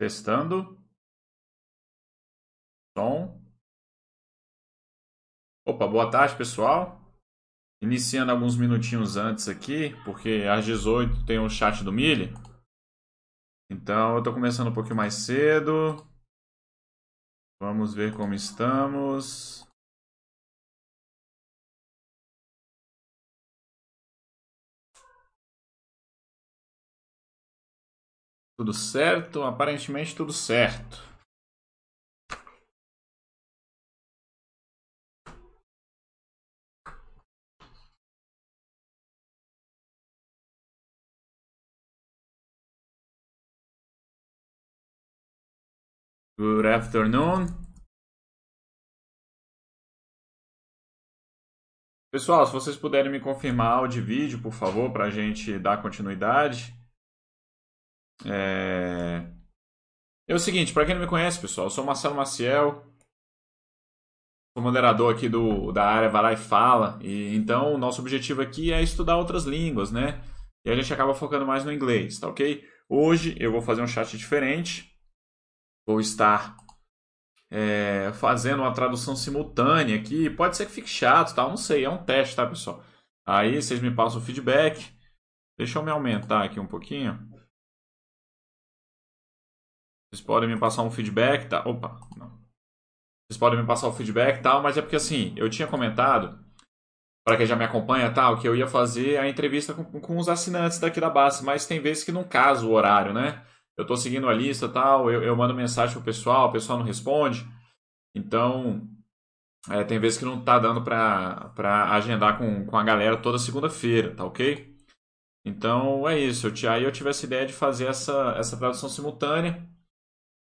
Testando. Som. Opa, boa tarde, pessoal. Iniciando alguns minutinhos antes aqui, porque às 18 tem o chat do Mille. Então, eu estou começando um pouquinho mais cedo. Vamos ver como estamos. Tudo certo? Aparentemente tudo certo. Good afternoon. Pessoal, se vocês puderem me confirmar áudio e vídeo, por favor, para a gente dar continuidade. É... é o seguinte, para quem não me conhece, pessoal, eu sou Marcelo Maciel, sou moderador aqui do, da área Vai Lá e Fala, e então o nosso objetivo aqui é estudar outras línguas, né? E a gente acaba focando mais no inglês, tá ok? Hoje eu vou fazer um chat diferente, vou estar é, fazendo uma tradução simultânea aqui, pode ser que fique chato, tá? Não sei, é um teste, tá, pessoal? Aí vocês me passam o feedback, deixa eu me aumentar aqui um pouquinho. Vocês podem me passar um feedback, tá? Opa, não. Vocês podem me passar o feedback tal, mas é porque assim, eu tinha comentado, para quem já me acompanha tal, que eu ia fazer a entrevista com, com os assinantes daqui da base, mas tem vezes que não casa o horário, né? Eu tô seguindo a lista tal, eu, eu mando mensagem pro pessoal, o pessoal não responde. Então, é, tem vezes que não tá dando pra agendar com, com a galera toda segunda-feira, tá ok? Então é isso. Eu, aí eu tive essa ideia de fazer essa, essa tradução simultânea.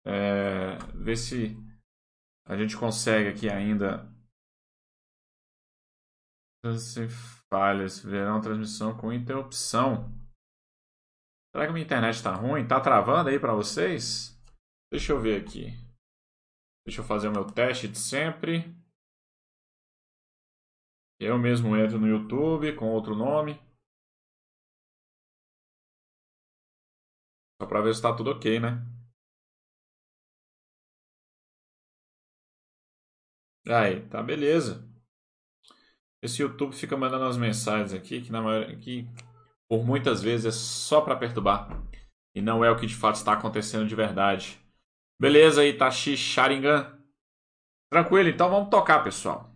É, ver se a gente consegue aqui ainda. Se falhas, verão transmissão com interrupção. Será que minha internet está ruim? Está travando aí para vocês? Deixa eu ver aqui. Deixa eu fazer o meu teste de sempre. Eu mesmo entro no YouTube com outro nome. Só para ver se está tudo ok, né? Aí, tá beleza. Esse YouTube fica mandando as mensagens aqui que na maioria, que por muitas vezes é só para perturbar e não é o que de fato está acontecendo de verdade. Beleza, Itachi Sharingan. Tranquilo, então vamos tocar, pessoal.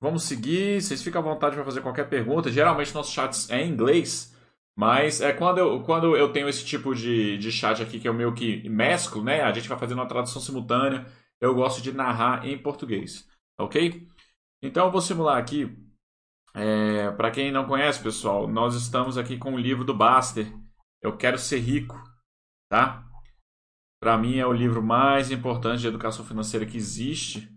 Vamos seguir, vocês ficam à vontade para fazer qualquer pergunta. Geralmente nossos chats é em inglês, mas é quando eu, quando eu tenho esse tipo de, de chat aqui que eu meio que mesclo, né? A gente vai fazendo uma tradução simultânea eu gosto de narrar em português, ok? Então eu vou simular aqui. É, Para quem não conhece, pessoal, nós estamos aqui com o livro do Baster. Eu quero ser rico, tá? Para mim é o livro mais importante de educação financeira que existe.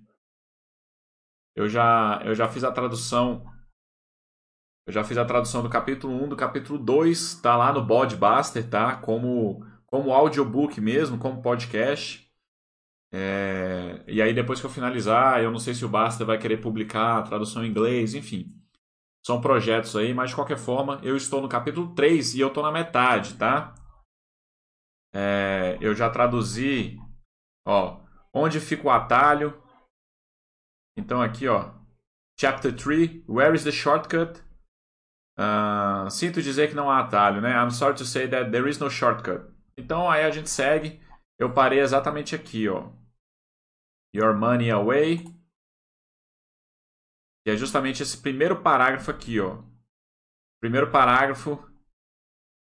Eu já, eu já fiz a tradução. Eu já fiz a tradução do capítulo 1, do capítulo 2, tá lá no Bodbuster, tá? Como como audiobook mesmo, como podcast. É, e aí, depois que eu finalizar, eu não sei se o Basta vai querer publicar a tradução em inglês, enfim. São projetos aí, mas de qualquer forma, eu estou no capítulo 3 e eu estou na metade, tá? É, eu já traduzi, ó, onde fica o atalho. Então aqui, ó, Chapter 3, Where is the shortcut? Uh, sinto dizer que não há atalho, né? I'm sorry to say that there is no shortcut. Então aí a gente segue. Eu parei exatamente aqui, ó. Your money away. E é justamente esse primeiro parágrafo aqui, ó. Primeiro parágrafo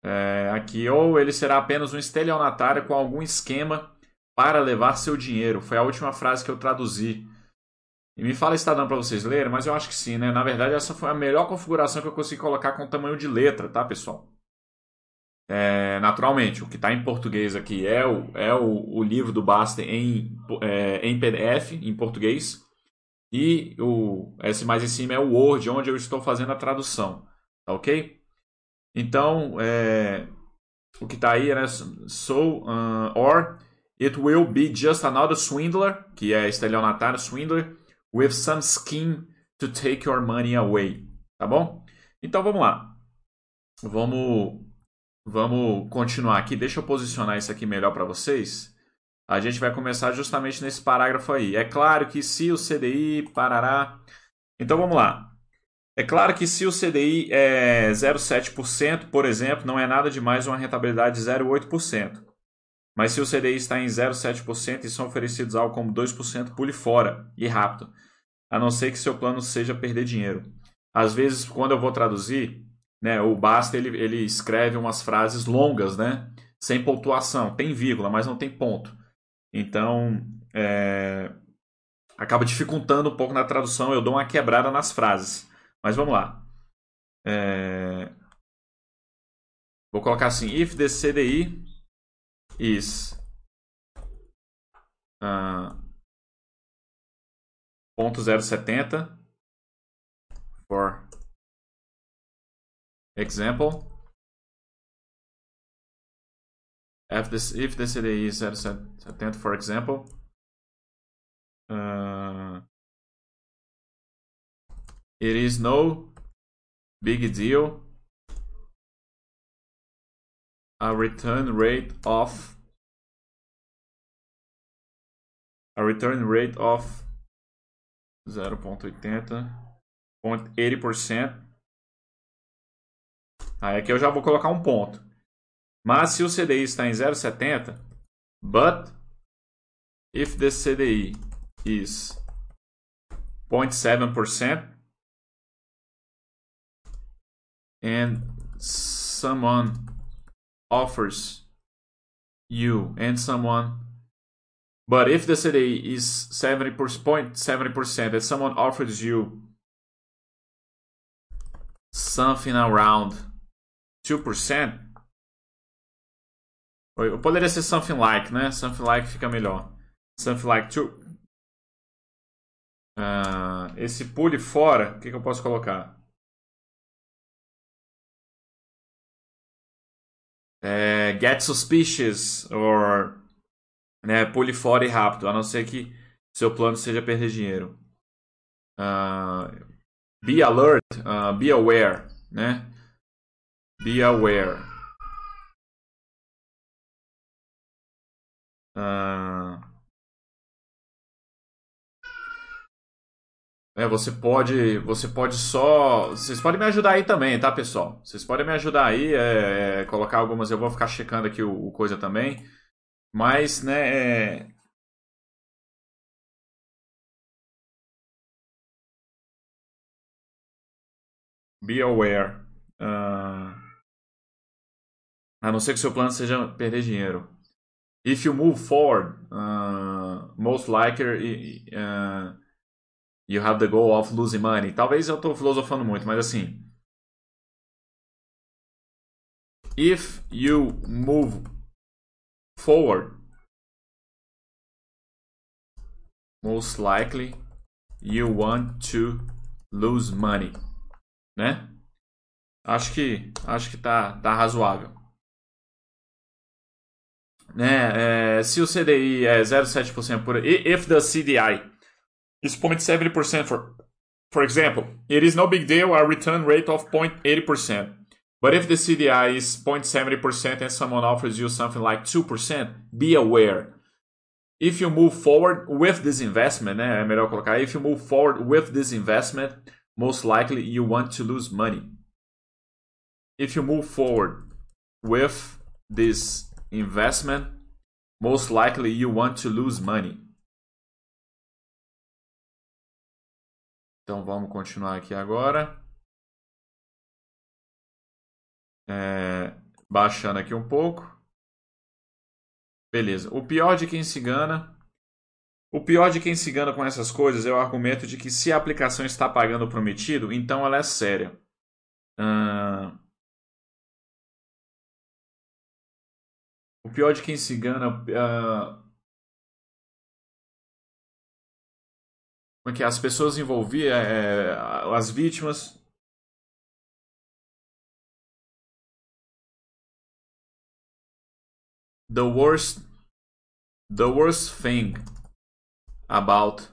é, aqui. Ou ele será apenas um estelionatário com algum esquema para levar seu dinheiro. Foi a última frase que eu traduzi. E me fala se está dando para vocês lerem, mas eu acho que sim, né? Na verdade, essa foi a melhor configuração que eu consegui colocar com o tamanho de letra, tá, pessoal? É, naturalmente, o que está em português aqui é o, é o, o livro do Basta em, é, em PDF, em português. E o, esse mais em cima é o Word, onde eu estou fazendo a tradução. Tá ok? Então, é, o que está aí é né, so, uh, or it will be just another swindler, que é estelionatário, swindler, with some scheme to take your money away. Tá bom? Então, vamos lá. Vamos Vamos continuar aqui. Deixa eu posicionar isso aqui melhor para vocês. A gente vai começar justamente nesse parágrafo aí. É claro que se o CDI parará. Então vamos lá. É claro que se o CDI é 0,7%, por exemplo, não é nada demais uma rentabilidade de 0,8%. Mas se o CDI está em 0,7% e são oferecidos algo como 2%, pule fora e rápido. A não ser que seu plano seja perder dinheiro. Às vezes, quando eu vou traduzir, né, o Basta ele, ele escreve umas frases longas, né, sem pontuação. Tem vírgula, mas não tem ponto. Então, é, acaba dificultando um pouco na tradução. Eu dou uma quebrada nas frases. Mas vamos lá. É, vou colocar assim: if the CDI is uh, zero setenta for example if this if the CDI is 070 for example uh, it is no big deal a return rate of a return rate of 0.80 80%. Aí aqui eu já vou colocar um ponto. Mas se o CDI está em 0,70, but if the CDI is 0.7% and someone offers you and someone but if the CDI is 70.70% and someone offers you something around 2%, poderia ser something like, né? Something like fica melhor. Something like 2. Uh, esse pule fora, o que, que eu posso colocar? É, get suspicious or né, pule fora e rápido, a não ser que seu plano seja perder dinheiro. Uh, be alert, uh, be aware, né? Be aware. Uh, é, você pode, você pode só, vocês podem me ajudar aí também, tá, pessoal? Vocês podem me ajudar aí, é, é, colocar algumas, eu vou ficar checando aqui o, o coisa também, mas, né, é, be aware. Uh, a não ser que seu plano seja perder dinheiro. If you move forward, uh, most likely uh, you have the goal of losing money. Talvez eu estou filosofando muito, mas assim. If you move forward, most likely you want to lose money né? Acho que acho que tá, tá razoável. Né? É, se o CDI é 0,7% por if the CDI is 0.7% for for example, it is no big deal a return rate of 0.80%. But if the CDI is 0.70% and someone offers you something like 2%, be aware. If you move forward with this investment, né, é melhor colocar, if you move forward with this investment, most likely you want to lose money. If you move forward with this investment, most likely you want to lose money. Então vamos continuar aqui agora. É, baixando aqui um pouco. Beleza. O pior de quem se engana o pior de quem se engana com essas coisas é o argumento de que se a aplicação está pagando o prometido, então ela é séria. Uh... O pior de quem se engana. Uh... Como é que é? As pessoas envolvidas, é, as vítimas. The worst. The worst thing about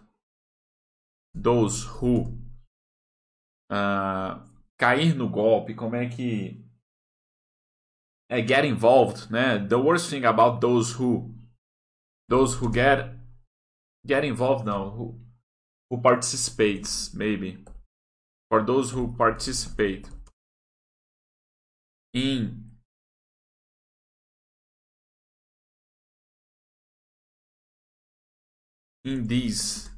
those who uh, cair no golpe, como é que é get involved, né? The worst thing about those who those who get get involved now who who participates maybe for those who participate in in these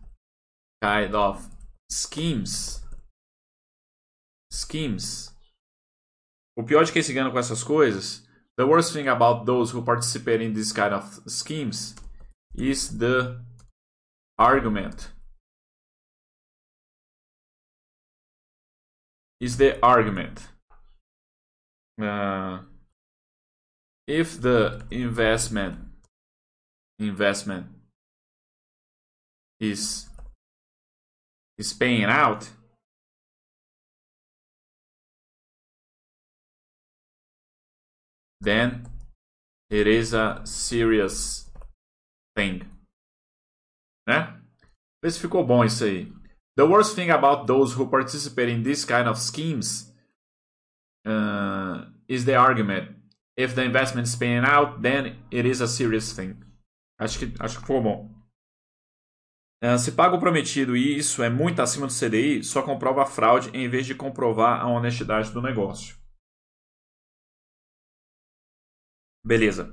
kind of schemes schemes o pior de quem se engana com essas coisas the worst thing about those who participate in these kind of schemes is the argument. Is the argument. Uh, if the investment investment is is paying out then it is a serious thing né? Vê se ficou bom isso aí. The worst thing about those who participate in this kind of schemes uh, is the argument. If the investment is paying out, then it is a serious thing. Acho que, acho que ficou bom. Uh, se paga o prometido e isso é muito acima do CDI, só comprova a fraude em vez de comprovar a honestidade do negócio. Beleza.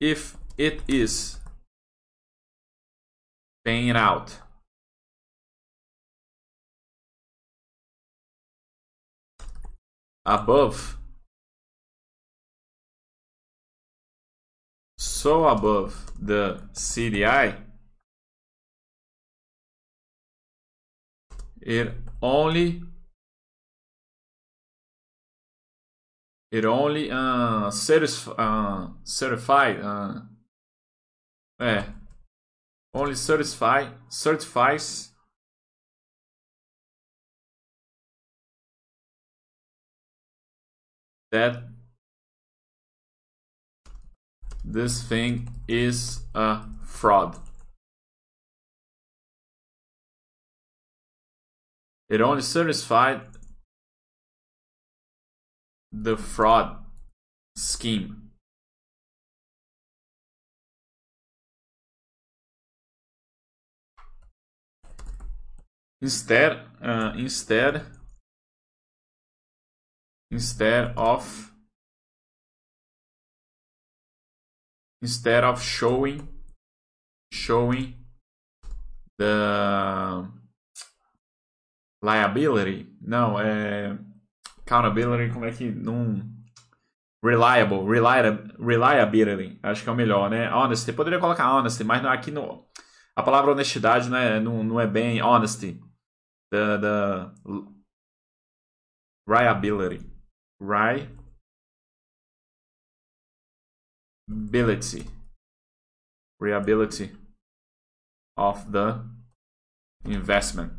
If it is paying out. Above. So above the CDI, it only it only uh, certif uh, certified uh, é only certify, certifies that this thing is a fraud. It only certified the fraud scheme. instead uh, instead instead of instead of showing showing the liability não é accountability como é que não reliable reliability acho que é o melhor né? Honesty. Poderia colocar honesty mas aqui no a palavra honestidade não é, não, não é bem honesty. The the reliability. Reliability. Reliability of the investment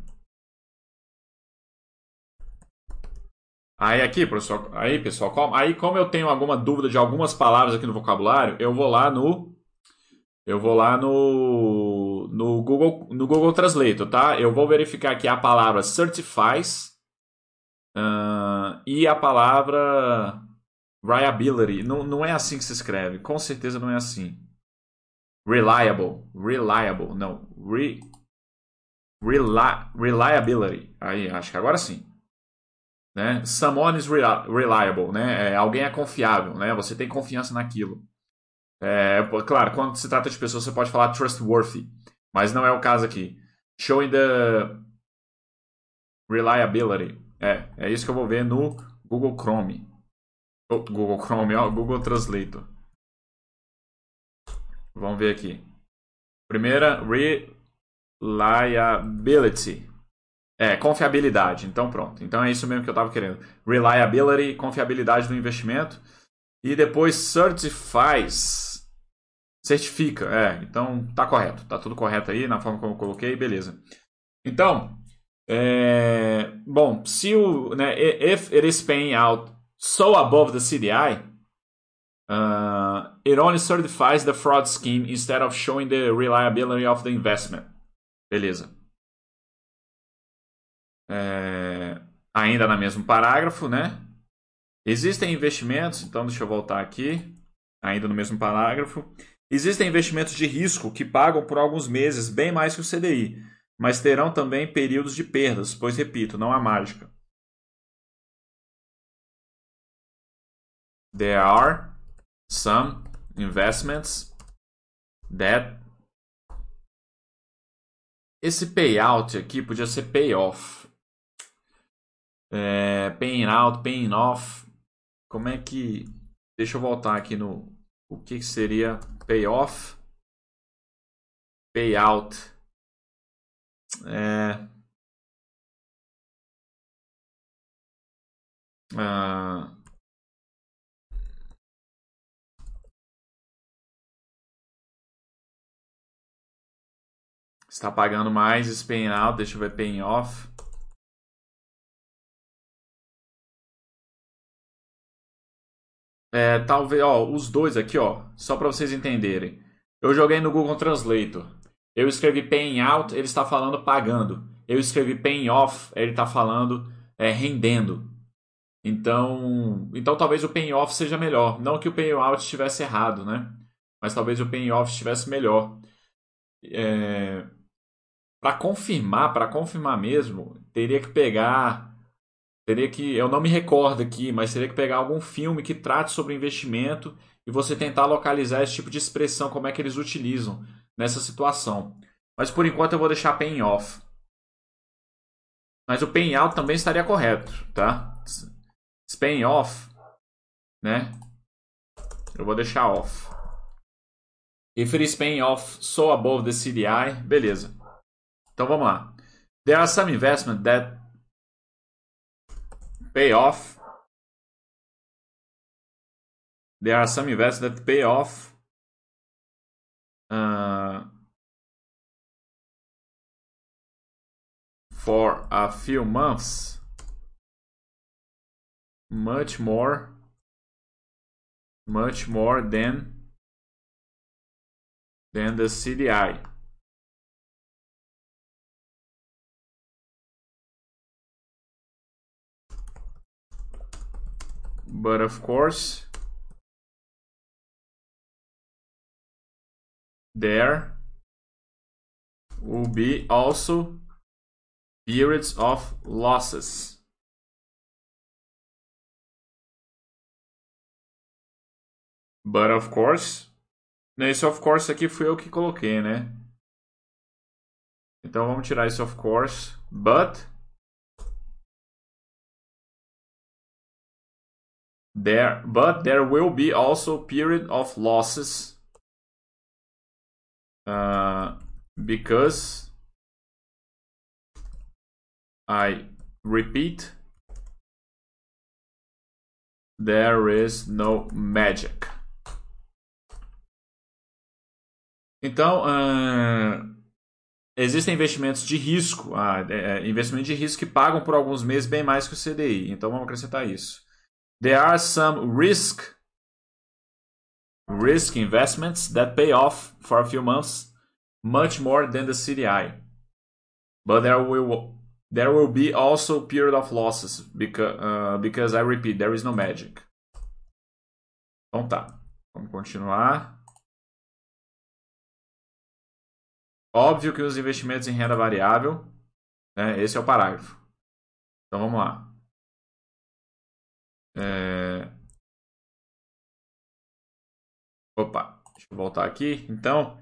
Aí aqui, professor, aí pessoal, como, aí como eu tenho alguma dúvida de algumas palavras aqui no vocabulário, eu vou lá no eu vou lá no, no, Google, no Google Translator, tá? Eu vou verificar aqui a palavra certifies uh, e a palavra reliability. Não, não é assim que se escreve. Com certeza não é assim. Reliable. Reliable. Não. Re, reli, reliability. Aí, acho que agora sim. Né? Someone is reliable. Né? É, alguém é confiável. Né? Você tem confiança naquilo. É, claro, quando se trata de pessoas, você pode falar trustworthy, mas não é o caso aqui. Showing the reliability. É, é isso que eu vou ver no Google Chrome. Oh, Google Chrome, ó, Google Translator. Vamos ver aqui. Primeira, reliability. É, confiabilidade. Então, pronto. Então, é isso mesmo que eu estava querendo. Reliability, confiabilidade do investimento. E depois, certifies Certifica, é. Então tá correto. Tá tudo correto aí na forma como eu coloquei, beleza. Então, é, bom, se o, né, if it is paying out so above the CDI, uh, it only certifies the fraud scheme instead of showing the reliability of the investment. Beleza. É, ainda no mesmo parágrafo, né? Existem investimentos, então deixa eu voltar aqui. ainda no mesmo parágrafo. Existem investimentos de risco que pagam por alguns meses bem mais que o CDI, mas terão também períodos de perdas, pois, repito, não há mágica. There are some investments that esse payout aqui podia ser payoff. É, paying out, paying off. Como é que. Deixa eu voltar aqui no. O que, seria payoff? Payout. É. Ah, está pagando mais, esse paying out, deixa eu ver paying off. É, talvez, ó, os dois aqui, ó, só para vocês entenderem. Eu joguei no Google Translator. Eu escrevi paying out, ele está falando pagando. Eu escrevi paying off, ele está falando é, rendendo. Então, então talvez o paying off seja melhor. Não que o paying out estivesse errado, né? Mas talvez o paying off estivesse melhor. É, para confirmar, para confirmar mesmo, teria que pegar, teria que, eu não me recordo aqui, mas teria que pegar algum filme que trate sobre investimento e você tentar localizar esse tipo de expressão, como é que eles utilizam nessa situação. Mas por enquanto eu vou deixar paying off. Mas o paying out também estaria correto, tá? Paying off, né? Eu vou deixar off. If it is paying off so above the CDI, beleza. Então vamos lá. There are some investments that pay off. There are some investments that pay off. Uh, for a few months. Much more. Much more than than the CDI. But of course there will be also periods of losses. But of course, esse of course aqui fui eu que coloquei, né? Então vamos tirar esse of course, but There, but there will be also period of losses uh, because I repeat there is no magic. Então, uh, existem investimentos de risco, ah, é, investimentos de risco que pagam por alguns meses bem mais que o CDI. Então, vamos acrescentar isso. There are some risk risk investments that pay off for a few months much more than the CDI. But there will there will be also period of losses because uh, because I repeat there is no magic. Então tá, vamos continuar. Óbvio que os investimentos em renda variável, né, esse é o parágrafo. Então vamos lá. É... Opa, deixa eu voltar aqui. Então,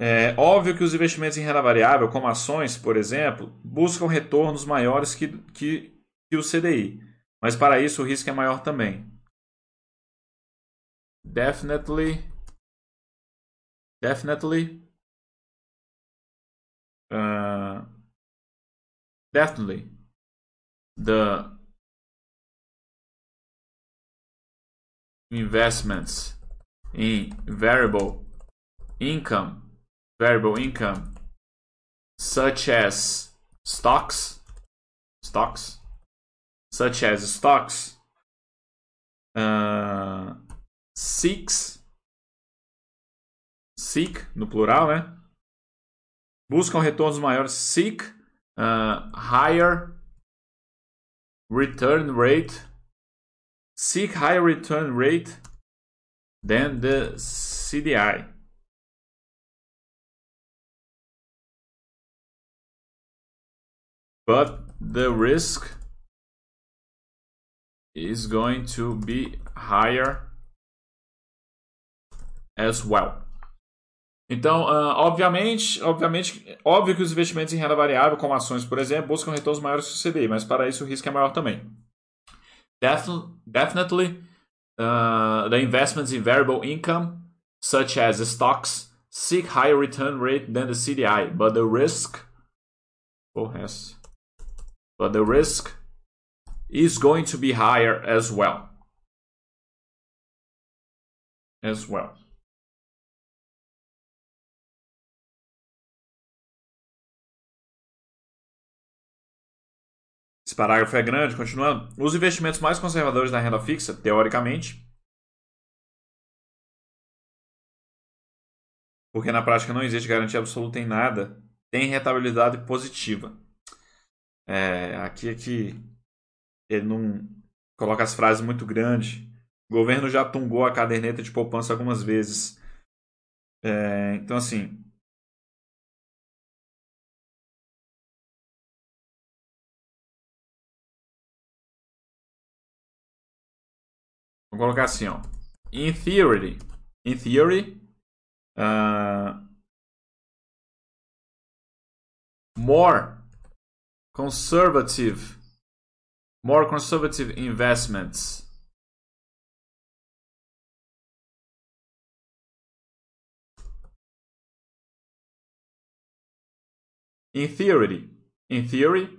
é óbvio que os investimentos em renda variável, como ações, por exemplo, buscam retornos maiores que, que, que o CDI. Mas para isso o risco é maior também. Definitely. Definitely. Uh, definitely. The investments in variable income, variable income, such as stocks, stocks, such as stocks, uh, seeks, seek no plural, né? Buscam retornos maiores, seek uh, higher return rate seek higher return rate than the CDI. But the risk is going to be higher as well. Então, uh, obviamente, obviamente, óbvio que os investimentos em renda variável, como ações, por exemplo, buscam retornos maiores que o CDI, mas para isso o risco é maior também. Definitely, uh, the investments in variable income, such as stocks, seek higher return rate than the CDI, but the risk, oh yes, but the risk is going to be higher as well. As well. Esse parágrafo é grande, continuando. Os investimentos mais conservadores na renda fixa, teoricamente, porque na prática não existe garantia absoluta em nada, têm rentabilidade positiva. É, aqui é que ele não coloca as frases muito grandes. O governo já tungou a caderneta de poupança algumas vezes. É, então, assim, Vou colocar assim, ó. In theory, in theory, uh, more conservative, more conservative investments in theory, in theory,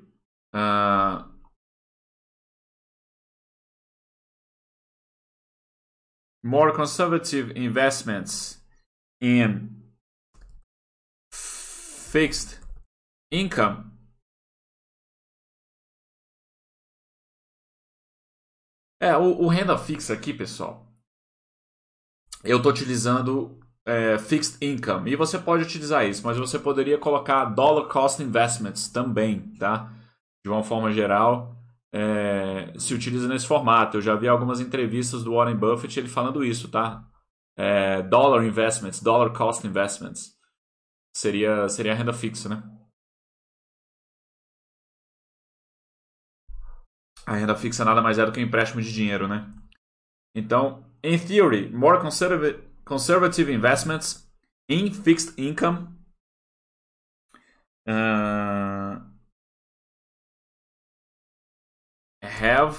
uh, more conservative investments in fixed income É, o, o, renda fixa aqui, pessoal, eu estou utilizando é, fixed income. E você pode utilizar isso, mas você poderia colocar dollar cost investments também, tá? De uma forma geral, é, se utiliza nesse formato. Eu já vi algumas entrevistas do Warren Buffett ele falando isso, tá? É, dollar investments, dollar cost investments. Seria, seria a renda fixa, né? A renda fixa nada mais é do que um empréstimo de dinheiro, né? Então, in theory, more conservative, conservative investments in fixed income uh, have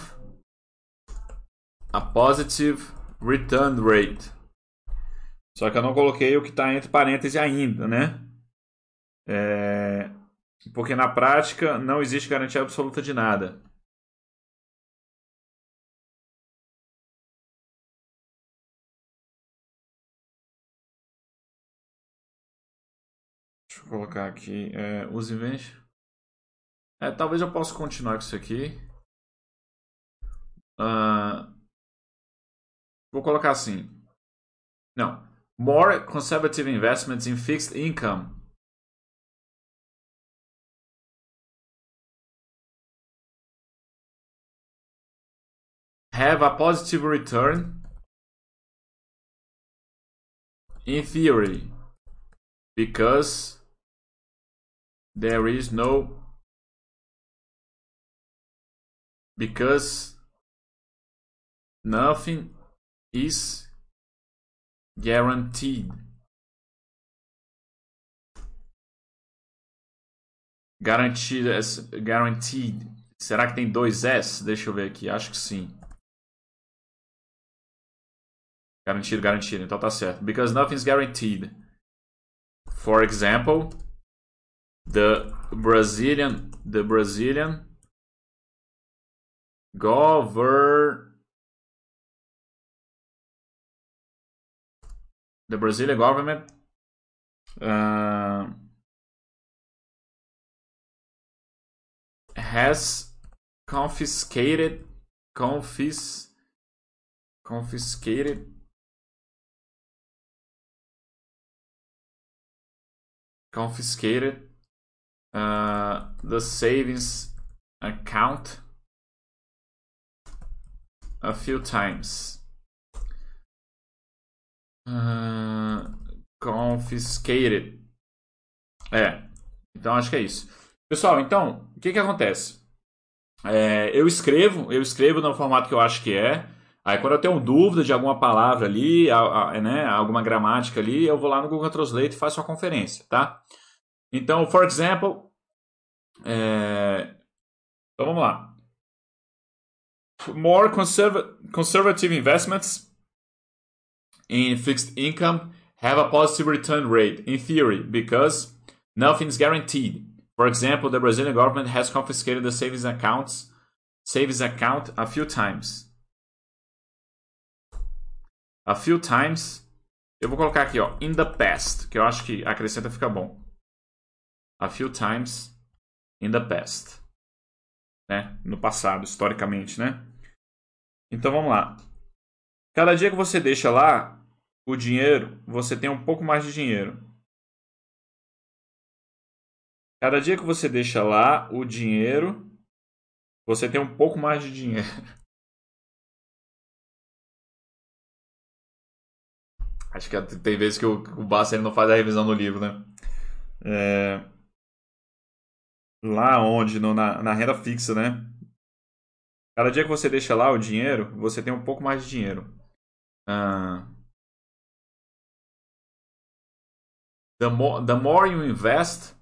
a positive return rate. Só que eu não coloquei o que está entre parênteses ainda, né? É... Porque na prática não existe garantia absoluta de nada. Deixa eu colocar aqui. É, os eventos. É, talvez eu possa continuar com isso aqui. Uh, vou colocar assim. Não. More conservative investments in fixed income. Have a positive return in theory because there is no because Nothing is guaranteed. Garantido, guaranteed. Será que tem dois S? Deixa eu ver aqui. Acho que sim. Garantido, garantido. Então tá certo. Because nothing is guaranteed. For example, the Brazilian, the Brazilian government the Brazilian government uh, has confiscated confis confiscated confiscated uh, the savings account a few times Confiscated. É. Então acho que é isso. Pessoal, então, o que que acontece? É, eu escrevo, eu escrevo no formato que eu acho que é. Aí quando eu tenho dúvida de alguma palavra ali, a, a, né, alguma gramática ali, eu vou lá no Google Translate e faço a conferência, tá? Então, for example, é... então vamos lá. More conserva conservative investments in fixed income have a positive return rate in theory because nothing is guaranteed. For example, the Brazilian government has confiscated the savings accounts savings account a few times. A few times. Eu vou colocar aqui, ó, in the past, que eu acho que acrescenta fica bom. A few times in the past. Né? No passado, historicamente, né? Então vamos lá. Cada dia que você deixa lá o dinheiro, você tem um pouco mais de dinheiro. Cada dia que você deixa lá o dinheiro, você tem um pouco mais de dinheiro. Acho que tem vezes que o, o Basser não faz a revisão do livro, né? É... Lá onde? No, na, na renda fixa, né? Cada dia que você deixa lá o dinheiro, você tem um pouco mais de dinheiro. Uh... The, more, the more you invest,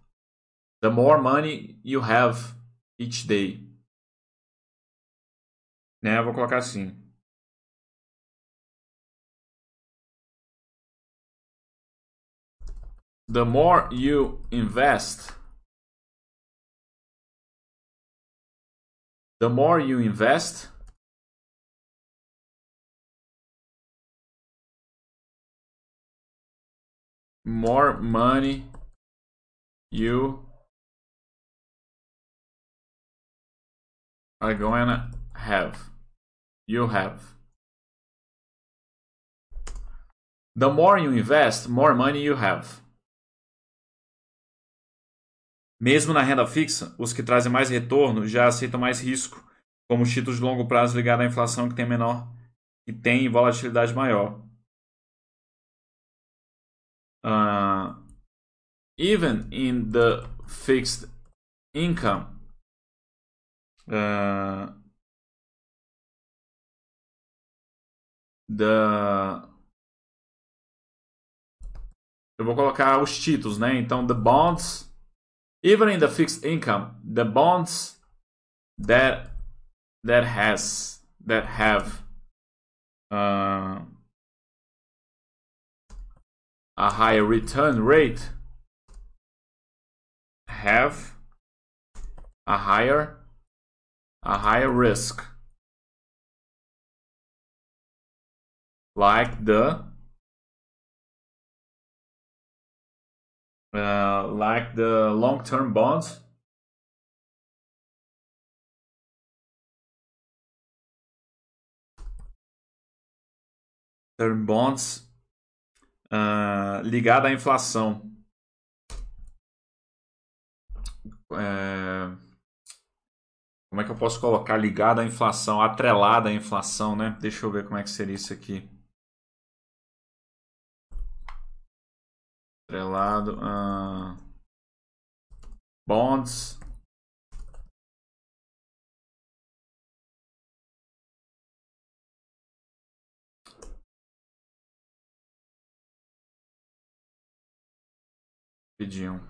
the more money you have each day. Né? Vou colocar assim. The more you invest, the more you invest, more money you are gonna have. You have. The more you invest, more money you have. Mesmo na renda fixa, os que trazem mais retorno já aceitam mais risco, como os títulos de longo prazo ligados à inflação que tem menor e tem volatilidade maior. Uh, even in the fixed income, uh, the eu vou colocar os títulos, né? Então, the bonds even in the fixed income, the bonds that that has that have uh, a higher return rate have a higher a higher risk like the uh, like the long-term bonds. Term bonds uh, ligada à inflação. É... Como é que eu posso colocar ligada à inflação, atrelada à inflação, né? Deixa eu ver como é que seria isso aqui. Atrelado a bonds. Pediam.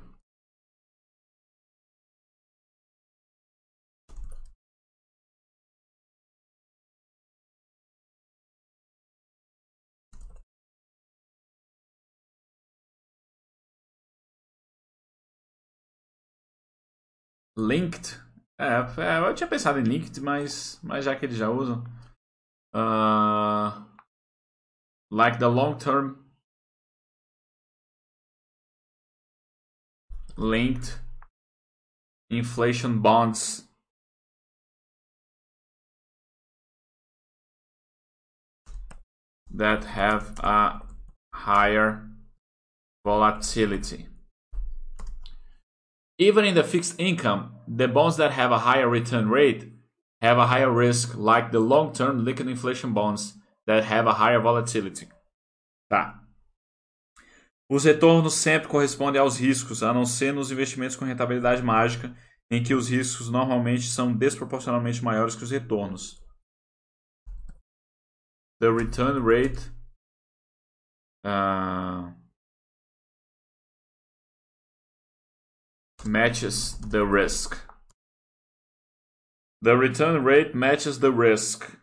Linked. É, é, eu tinha pensado em Linked, mas, mas já que eles já usam. Uh, like the long term linked inflation bonds that have a higher volatility. Even in the fixed income, the bonds that have a higher return rate have a higher risk, like the long term liquid inflation bonds that have a higher volatility. Tá. Os retornos sempre correspondem aos riscos, a não ser nos investimentos com rentabilidade mágica, em que os riscos normalmente são desproporcionalmente maiores que os retornos. The return rate uh, matches the risk. The return rate matches the risk.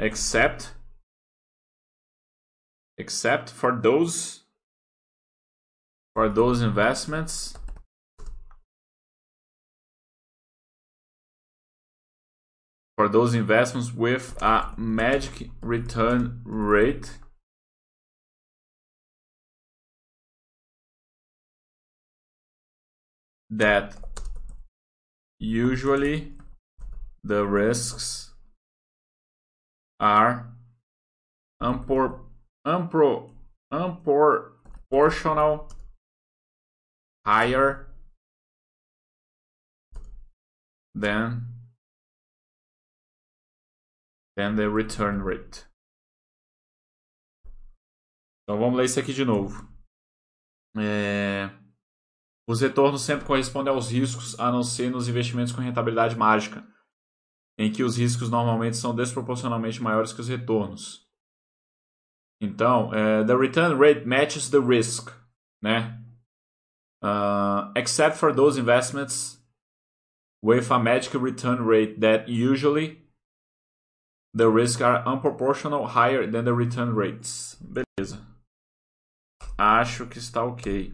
Except except for those for those investments for those investments with a magic return rate that usually the risks are unpor unpro unproportional higher than than the return rate. Então vamos ler isso aqui de novo. É... Os retornos sempre correspondem aos riscos, a não ser nos investimentos com rentabilidade mágica, em que os riscos normalmente são desproporcionalmente maiores que os retornos. Então, é, the return rate matches the risk, né? Uh, except for those investments with a magic return rate that usually the risks are unproportional higher than the return rates. Beleza. Acho que está ok.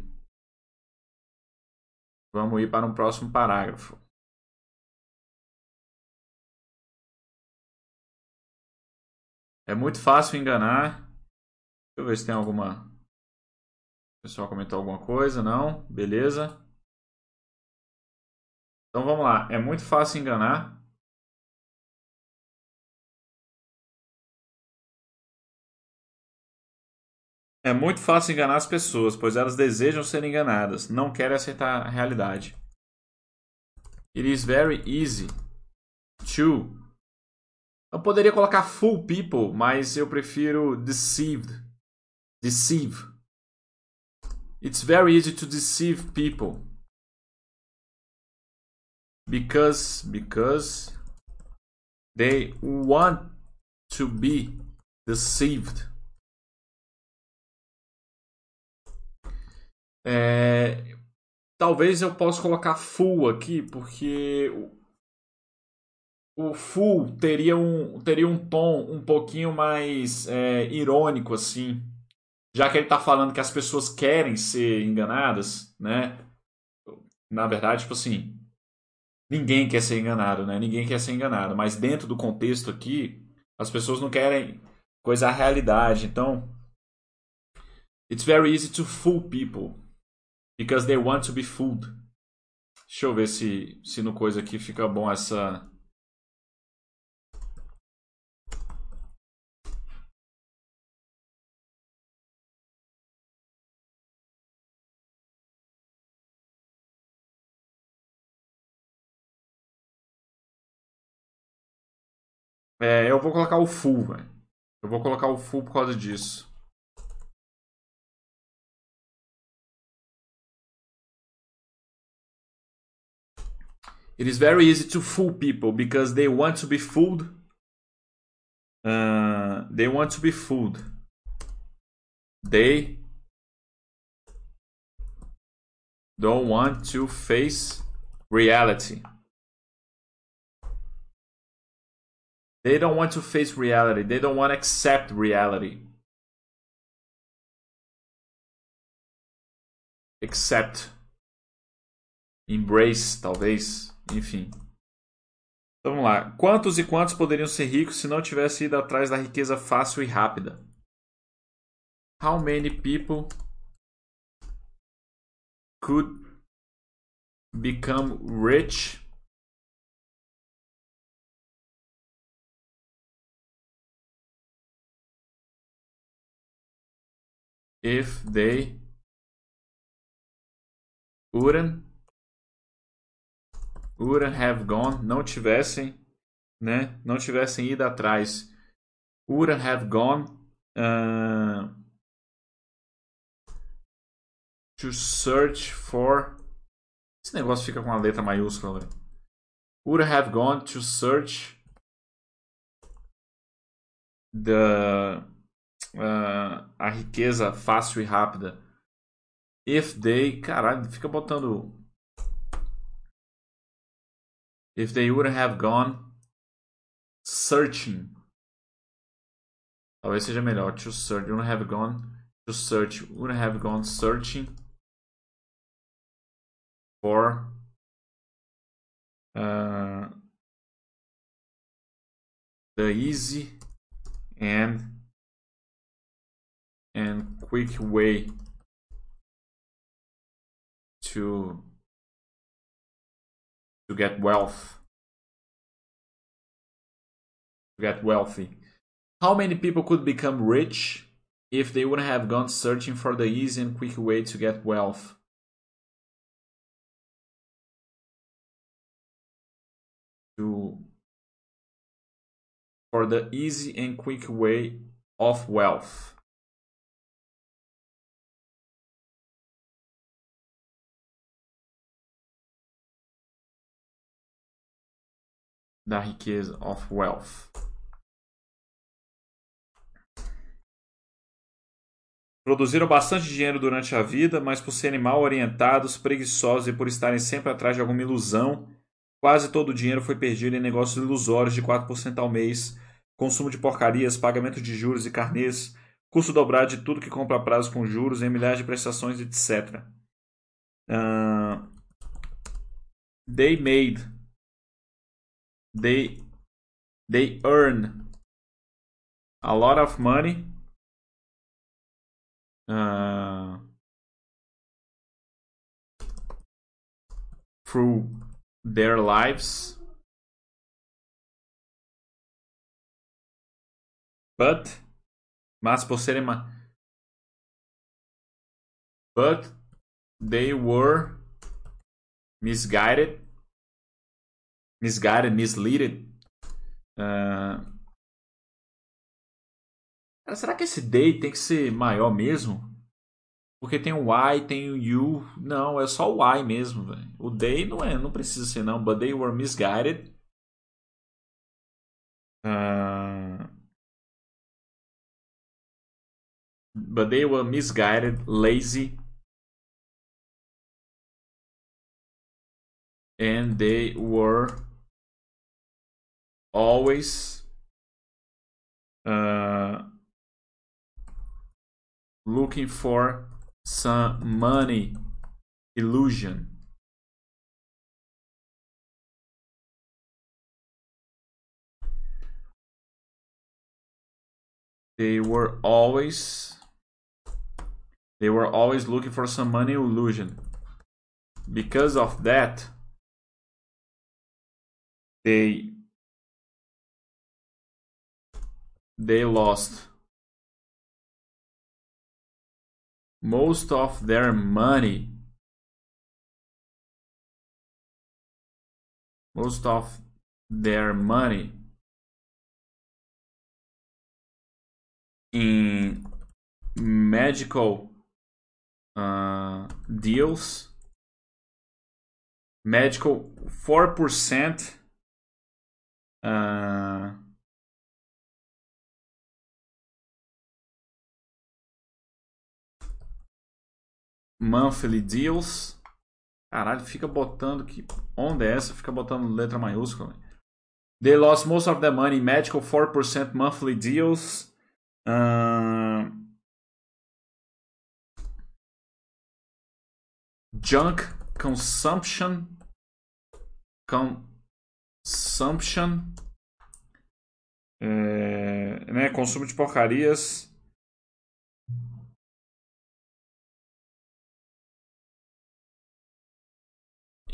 Vamos ir para um próximo parágrafo. É muito fácil enganar. Deixa eu ver se tem alguma. O pessoal comentou alguma coisa. Não? Beleza. Então vamos lá. É muito fácil enganar. É muito fácil enganar as pessoas, pois elas desejam ser enganadas, não querem aceitar a realidade. It is very easy to. Eu poderia colocar fool people, mas eu prefiro deceived. Deceive. It's very easy to deceive people. Because because they want to be deceived. É, talvez eu possa colocar full aqui, porque o, full teria um, teria um tom um pouquinho mais é, irônico, assim. Já que ele está falando que as pessoas querem ser enganadas, né? Na verdade, tipo assim, ninguém quer ser enganado, né? Ninguém quer ser enganado. Mas dentro do contexto aqui, as pessoas não querem coisa a realidade. Então, it's very easy to fool people. Because they want to be fooled. Deixa eu ver se, se no coisa aqui fica bom essa. É, eu vou colocar o full, velho. Eu vou colocar o full por causa disso. It is very easy to fool people because they want to be fooled. Uh, they want to be fooled. They don't want to face reality. They don't want to face reality. They don't want to accept reality. Accept. Embrace, talvez. Enfim. Então vamos lá. Quantos e quantos poderiam ser ricos se não tivesse ido atrás da riqueza fácil e rápida? How many people could become rich if they wouldn't wouldn't have gone, não tivessem, né, não tivessem ido atrás, wouldn't have gone uh, to search for. Esse negócio fica com a letra maiúscula. Véio. Would have gone to search the uh, a riqueza fácil e rápida. If they, caralho, fica botando if they would have gone searching. Talvez seja melhor to search. Would have gone to search. Would have gone searching for uh, the easy and and quick way to to get wealth. To get wealthy. How many people could become rich if they wouldn't have gone searching for the easy and quick way to get wealth? To for the easy and quick way of wealth. Da riqueza of wealth. Produziram bastante dinheiro durante a vida, mas por serem mal orientados, preguiçosos e por estarem sempre atrás de alguma ilusão, Quase todo o dinheiro foi perdido em negócios ilusórios de 4% ao mês, consumo de porcarias, pagamento de juros e carnês, custo dobrado de tudo que compra a prazo com juros em milhares de prestações, etc. Uh, they made. They, they earn a lot of money. Uh, through their lives. But, mas por but they were misguided, misguided, misleaded. Uh, será que esse they tem que ser maior mesmo? Porque tem o I, tem o you. Não, é só o I mesmo, velho. O they não é, não precisa ser não. But they were misguided. Uh... But they were misguided, lazy. And they were always uh, looking for some money illusion. They were always they were always looking for some money illusion. Because of that, they they lost. Most of their money most of their money in magical uh, deals magical 4% uh, monthly deals. Caralho, fica botando que onda é essa? Fica botando letra maiúscula. They lost most of their money in medical 4% monthly deals. Uh... Junk consumption. Consumption. É, né, consumo de porcarias.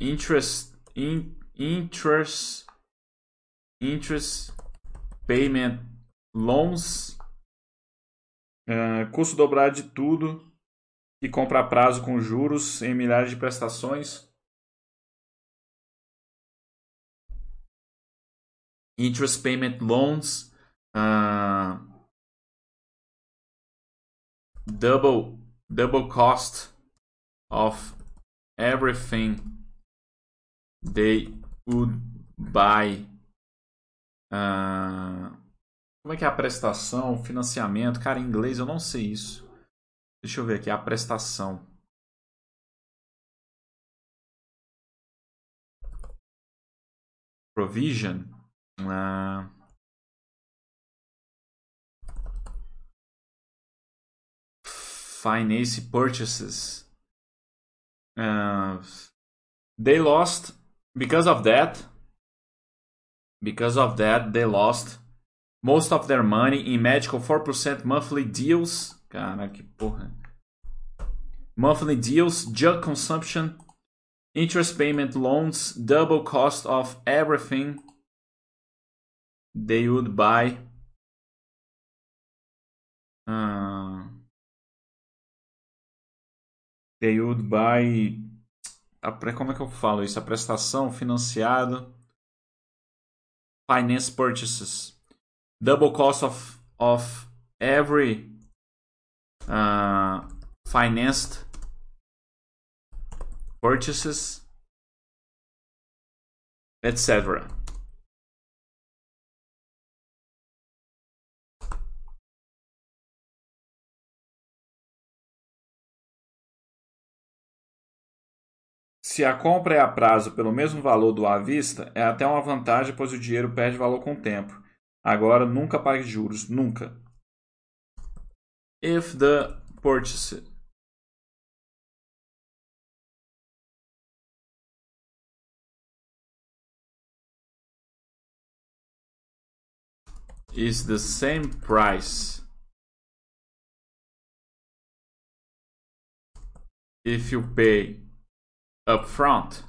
Interest in, interest interest payment loans uh, custo dobrado de tudo e compra prazo com juros em milhares de prestações. Interest payment loans, uh, double double cost of everything they would buy. Uh, como é que é a prestação, financiamento? Cara, em inglês eu não sei isso. Deixa eu ver aqui, a prestação. Provision. Uh, finance purchases. Uh, they lost because of that. Because of that, they lost most of their money in magical 4% monthly deals. Que porra. Monthly deals, junk consumption, interest payment loans, double cost of everything they would buy. Uh, they would buy. Como é que eu falo isso? A prestação financiado. Finance purchases. Double cost of, of every uh, financed purchases, etc. Se a compra é a prazo pelo mesmo valor do à vista, é até uma vantagem, pois o dinheiro perde valor com o tempo. Agora, nunca pague juros, nunca. If the purchase is the same price if you pay upfront.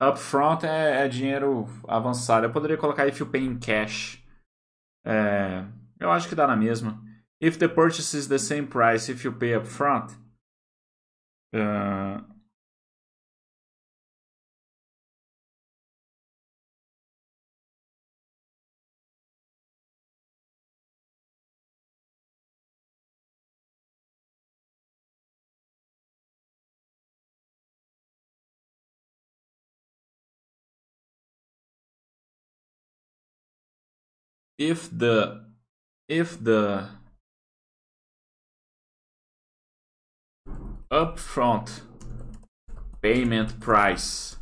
Upfront é, é dinheiro avançado. Eu poderia colocar if you pay in cash. É, eu acho que dá na mesma. If the purchase is the same price if you pay upfront. Uh, if the if the upfront payment price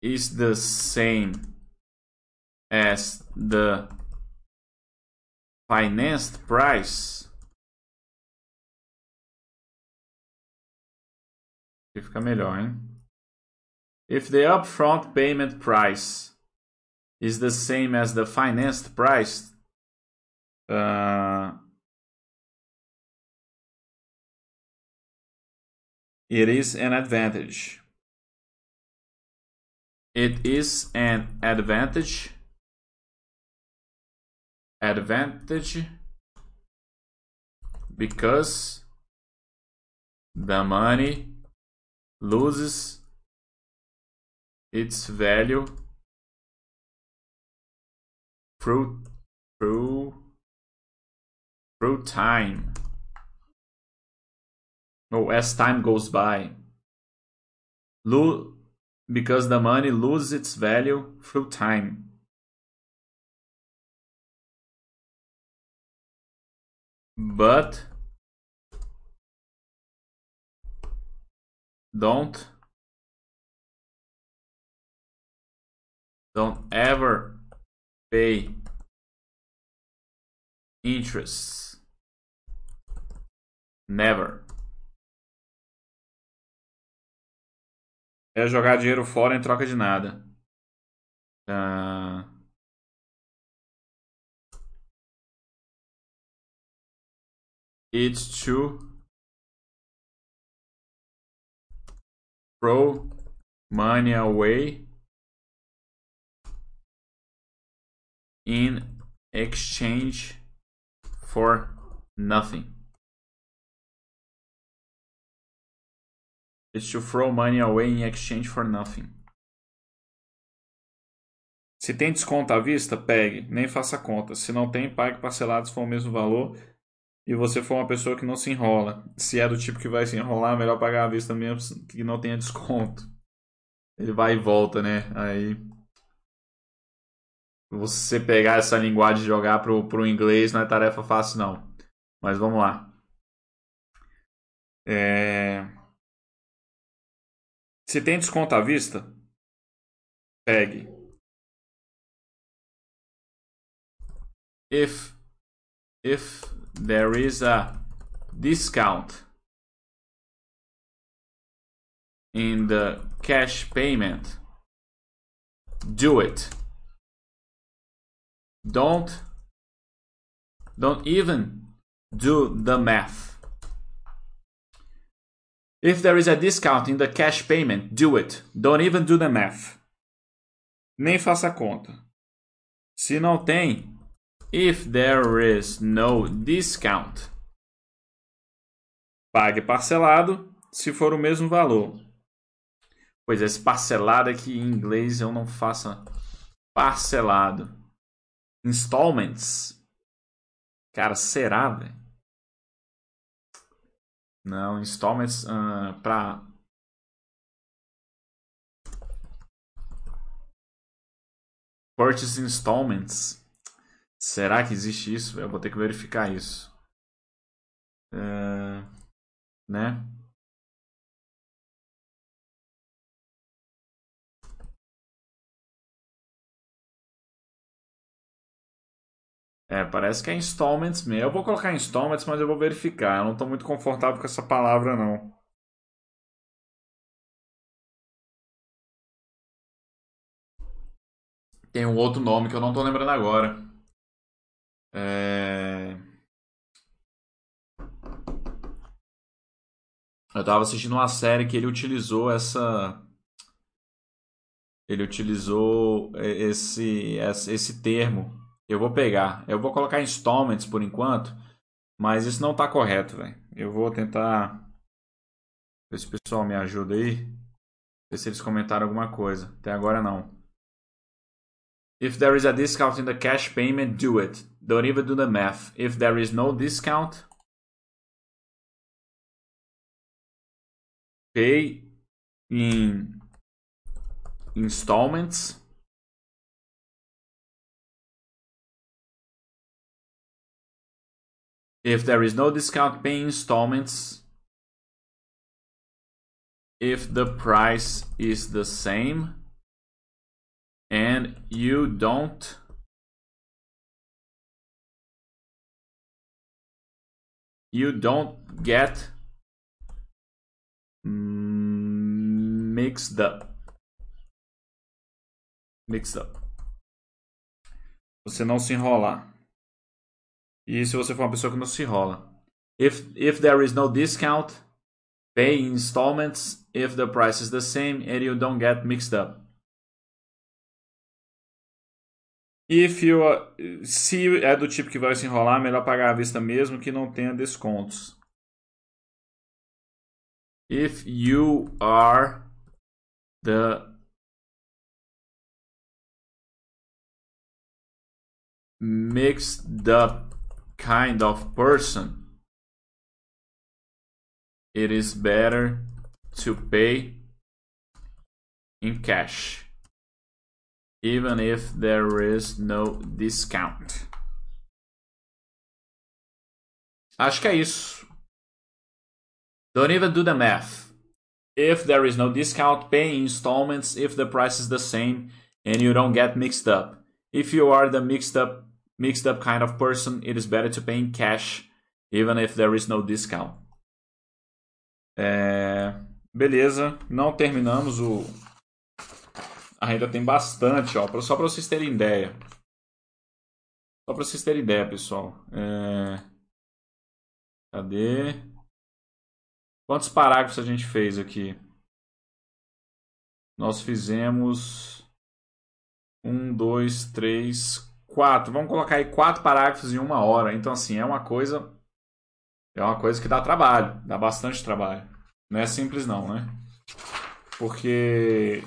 is the same as the financed price fica melhor, hein? If the upfront payment price is the same as the financed price, uh, it is an advantage. It is an advantage. Advantage because the money loses its value through through through time. No, as time goes by. Lo- because the money loses its value through time. But don't Don't ever pay interest. Never. É jogar dinheiro fora em troca de nada. Uh... It's to throw money away in exchange for nothing. It's to throw money away in exchange for nothing. Se tem desconto à vista, pegue, nem faça conta. Se não tem, pague parcelados for o mesmo valor. E você for uma pessoa que não se enrola. Se é do tipo que vai se enrolar, melhor pagar à vista mesmo que não tenha desconto. Ele vai e volta, né? Aí. Você pegar essa linguagem e jogar pro, pro inglês não é tarefa fácil, não. Mas vamos lá. É... Se tem desconto à vista, pegue. if if there is a discount in the cash payment do it don't don't even do the math if there is a discount in the cash payment do it don't even do the math nem faça conta se não tem If there is no discount, pague parcelado se for o mesmo valor. Pois esse parcelado aqui em inglês eu não faço parcelado. Installments. Cara, será, velho? Não, installments uh, para purchase installments. Será que existe isso? Eu vou ter que verificar isso. É... Né? É, parece que é installments mesmo. Eu vou colocar installments, mas eu vou verificar. Eu não estou muito confortável com essa palavra, não. Tem um outro nome que eu não estou lembrando agora. É... Eu tava assistindo uma série que ele utilizou essa. Ele utilizou esse, esse termo. Eu vou pegar. Eu vou colocar installments por enquanto. Mas isso não tá correto, velho. Eu vou tentar. Ver se o pessoal me ajuda aí. Ver se eles comentaram alguma coisa. Até agora não. If there is a discount in the cash payment, do it. Don't even do the math. If there is no discount, pay in installments. If there is no discount, pay installments. If the price is the same and you don't you don't get mixed up mixed up você não se enrolar e se você for uma pessoa que não se enrola. If if there is no discount pay installments. If the price is the same and you don't get mixed up. If you, se é do tipo que vai se enrolar, melhor pagar à vista mesmo que não tenha descontos. If you are the mixed up kind of person, it is better to pay in cash even if there is no discount. Acho que é isso. Don't even do the math. If there is no discount, pay installments if the price is the same and you don't get mixed up. If you are the mixed up mixed up kind of person, it is better to pay in cash even if there is no discount. É... Beleza, não terminamos o, ainda tem bastante, ó, só para vocês terem ideia. Só para vocês terem ideia, pessoal. É... Cadê? Quantos parágrafos a gente fez aqui? Nós fizemos um, dois, três, quatro. Vamos colocar aí quatro parágrafos em uma hora. Então, assim, é uma coisa É uma coisa que dá trabalho, dá bastante trabalho. Não é simples não, né? Porque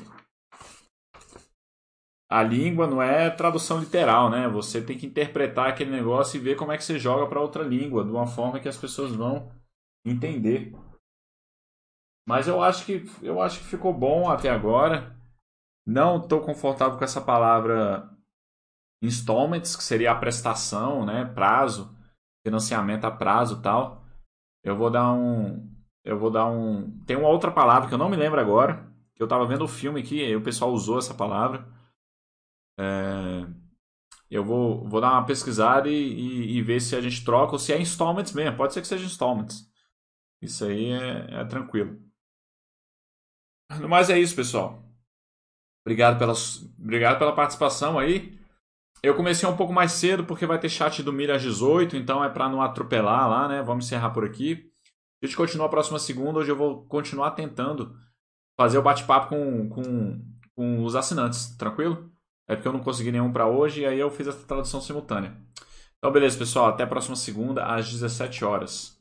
a língua não é tradução literal, né? Você tem que interpretar aquele negócio e ver como é que você joga para outra língua, de uma forma que as pessoas vão entender. Mas eu acho que eu acho que ficou bom até agora. Não estou confortável com essa palavra installments, que seria a prestação, né? Prazo, financiamento a prazo, tal. Eu vou dar um eu vou dar um tem uma outra palavra que eu não me lembro agora, que eu estava vendo o filme aqui, e o pessoal usou essa palavra. É... Eu vou, vou dar uma pesquisada e, e, e, ver se a gente troca ou se é installments mesmo. Pode ser que seja installments. Isso aí é, é tranquilo. Mas é isso, pessoal. Obrigado pela, obrigado pela participação aí. Eu comecei um pouco mais cedo porque vai ter chat do Milha às 18, então é para não atropelar lá, né? Vamos encerrar por aqui. A gente continua a próxima segunda. Hoje eu vou continuar tentando fazer o bate-papo com, com, com os assinantes, tranquilo? É porque eu não consegui nenhum para hoje e aí eu fiz essa tradução simultânea. Então, beleza, pessoal. Até a próxima segunda às 17 horas.